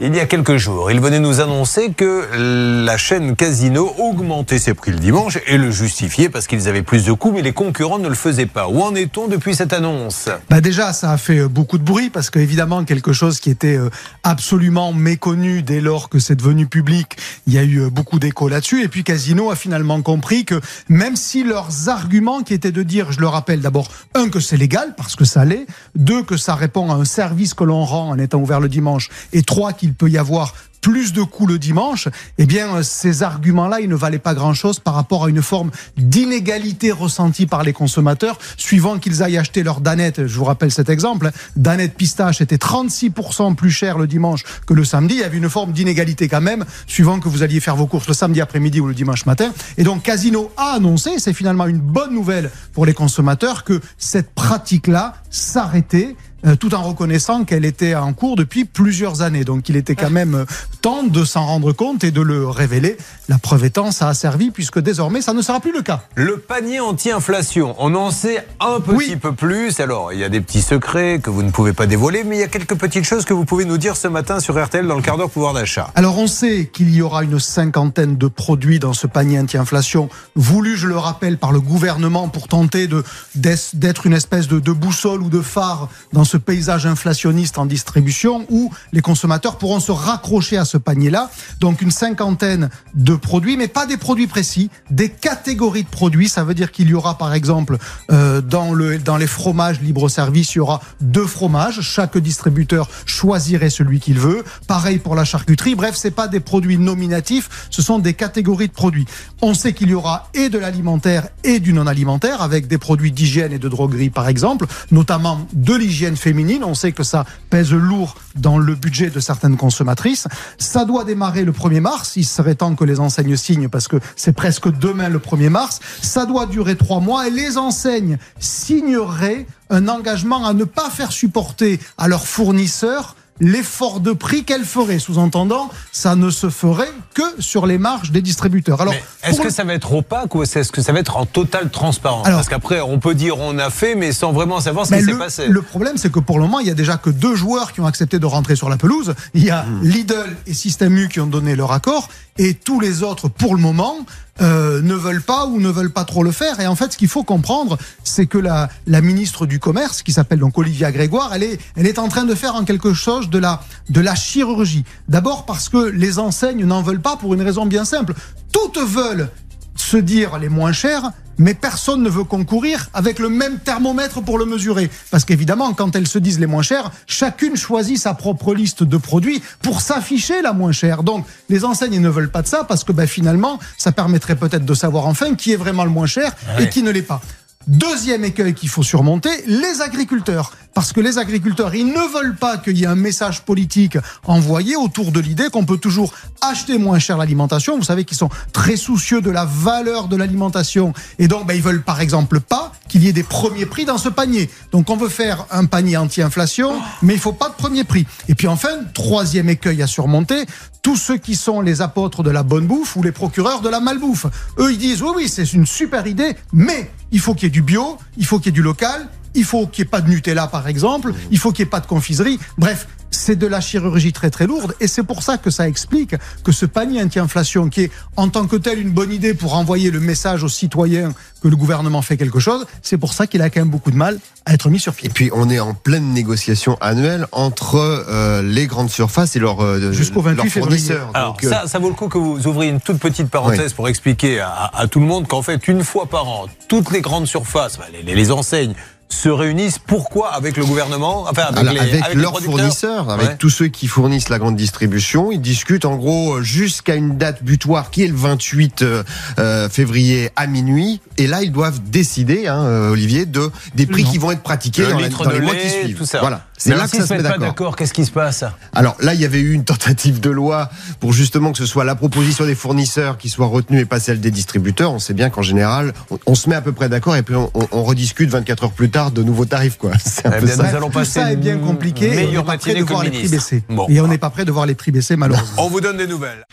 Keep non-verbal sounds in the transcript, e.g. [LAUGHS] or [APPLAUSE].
Il y a quelques jours, il venait nous annoncer que la chaîne Casino augmentait ses prix le dimanche et le justifiait parce qu'ils avaient plus de coûts, mais les concurrents ne le faisaient pas. Où en est-on depuis cette annonce? Bah Déjà, ça a fait euh, beaucoup de bruit parce qu'évidemment, quelque chose qui était euh, absolument méconnu dès lors que c'est devenu public, il y a eu euh, beaucoup d'écho là-dessus. Et puis Casino a finalement compris que même si leurs arguments qui étaient de dire, je le rappelle d'abord, un, que c'est légal parce que ça l'est, deux, que ça répond à un service que l'on rend en étant ouvert le dimanche, et trois, qu'il peut y avoir plus de coups le dimanche, eh bien, ces arguments-là, ils ne valaient pas grand-chose par rapport à une forme d'inégalité ressentie par les consommateurs, suivant qu'ils aillent acheter leur danette. Je vous rappelle cet exemple. Hein. Danette pistache était 36% plus cher le dimanche que le samedi. Il y avait une forme d'inégalité quand même, suivant que vous alliez faire vos courses le samedi après-midi ou le dimanche matin. Et donc, Casino a annoncé, c'est finalement une bonne nouvelle pour les consommateurs, que cette pratique-là s'arrêtait euh, tout en reconnaissant qu'elle était en cours depuis plusieurs années. Donc il était quand même temps de s'en rendre compte et de le révéler. La preuve étant, ça a servi puisque désormais, ça ne sera plus le cas. Le panier anti-inflation, on en sait un petit peu plus. Alors, il y a des petits secrets que vous ne pouvez pas dévoiler, mais il y a quelques petites choses que vous pouvez nous dire ce matin sur RTL dans le quart d'heure pouvoir d'achat. Alors, on sait qu'il y aura une cinquantaine de produits dans ce panier anti-inflation, voulu, je le rappelle, par le gouvernement pour tenter d'être une espèce de, de boussole ou de phare dans ce paysage inflationniste en distribution où les consommateurs pourront se raccrocher à ce panier-là. Donc une cinquantaine de produits, mais pas des produits précis, des catégories de produits. Ça veut dire qu'il y aura par exemple euh, dans, le, dans les fromages libre-service, il y aura deux fromages. Chaque distributeur choisirait celui qu'il veut. Pareil pour la charcuterie. Bref, c'est pas des produits nominatifs, ce sont des catégories de produits. On sait qu'il y aura et de l'alimentaire et du non-alimentaire avec des produits d'hygiène et de droguerie par exemple, notamment de l'hygiène féminine. On sait que ça pèse lourd dans le budget de certaines consommatrices. Ça doit démarrer le 1er mars. Il serait temps que les enseignes signent parce que c'est presque demain le 1er mars. Ça doit durer trois mois et les enseignes signeraient un engagement à ne pas faire supporter à leurs fournisseurs l'effort de prix qu'elle ferait. Sous-entendant, ça ne se ferait que sur les marges des distributeurs. Alors, est-ce que ça va être opaque ou est-ce que ça va être en totale transparence Parce qu'après, on peut dire on a fait, mais sans vraiment savoir ce qui s'est passé. Le problème, c'est que pour le moment, il y a déjà que deux joueurs qui ont accepté de rentrer sur la pelouse. Il y a hmm. Lidl et Système U qui ont donné leur accord, et tous les autres, pour le moment, euh, ne veulent pas ou ne veulent pas trop le faire. Et en fait, ce qu'il faut comprendre, c'est que la, la ministre du Commerce, qui s'appelle donc Olivia Grégoire, elle est, elle est en train de faire en quelque chose de la, de la chirurgie. D'abord parce que les enseignes n'en veulent pas pour une raison bien simple. Toutes veulent se dire les moins chères, mais personne ne veut concourir avec le même thermomètre pour le mesurer. Parce qu'évidemment, quand elles se disent les moins chères, chacune choisit sa propre liste de produits pour s'afficher la moins chère. Donc, les enseignes ne veulent pas de ça parce que ben, finalement, ça permettrait peut-être de savoir enfin qui est vraiment le moins cher et qui ne l'est pas. Deuxième écueil qu'il faut surmonter, les agriculteurs. Parce que les agriculteurs, ils ne veulent pas qu'il y ait un message politique envoyé autour de l'idée qu'on peut toujours acheter moins cher l'alimentation. Vous savez qu'ils sont très soucieux de la valeur de l'alimentation. Et donc, ben, ils veulent par exemple pas qu'il y ait des premiers prix dans ce panier. Donc, on veut faire un panier anti-inflation, mais il faut pas de premier prix. Et puis enfin, troisième écueil à surmonter, tous ceux qui sont les apôtres de la bonne bouffe ou les procureurs de la malbouffe. Eux, ils disent, oui, oui, c'est une super idée, mais il faut qu'il y ait du bio, il faut qu'il y ait du local, il faut qu'il n'y ait pas de Nutella par exemple, il faut qu'il n'y ait pas de confiserie. Bref, c'est de la chirurgie très très lourde et c'est pour ça que ça explique que ce panier anti-inflation qui est en tant que tel une bonne idée pour envoyer le message aux citoyens que le gouvernement fait quelque chose, c'est pour ça qu'il a quand même beaucoup de mal à être mis sur pied. Et puis on est en pleine négociation annuelle entre euh, les grandes surfaces et leurs, euh, Jusqu'au 28 fournisseurs. Alors euh, ça, ça, vaut le coup que vous ouvriez une toute petite parenthèse pour expliquer à, tout le monde qu'en fait une fois par an, toutes les grandes surfaces, les, les enseignes se réunissent. Pourquoi avec le gouvernement Enfin, avec, leurs fournisseurs, avec tous ceux qui fournissent la grande distribution. Ils discutent en gros jusqu'à une date butoir qui est le 28 euh, euh, février à minuit. Et là, ils doivent décider, hein, euh, Olivier, de des prix qui vont être pratiqués dans, les, mois qui suivent. Tout ça. Voilà. C'est là que ça se met d'accord. Qu'est-ce qui se passe Alors là, il y avait eu une tentative de loi pour justement que ce soit la proposition des fournisseurs qui soit retenue et pas celle des distributeurs. On sait bien qu'en général, on, se met à peu près d'accord et puis on, on rediscute 24 heures plus tard de nouveaux tarifs. Quoi. [LAUGHS] Un eh peu ça. Nous allons passer Tout ça est bien compliqué et on n'est pas prêt de voir les prix baisser. Et on n'est pas prêt de voir les prix baisser malheureusement. On vous donne des nouvelles.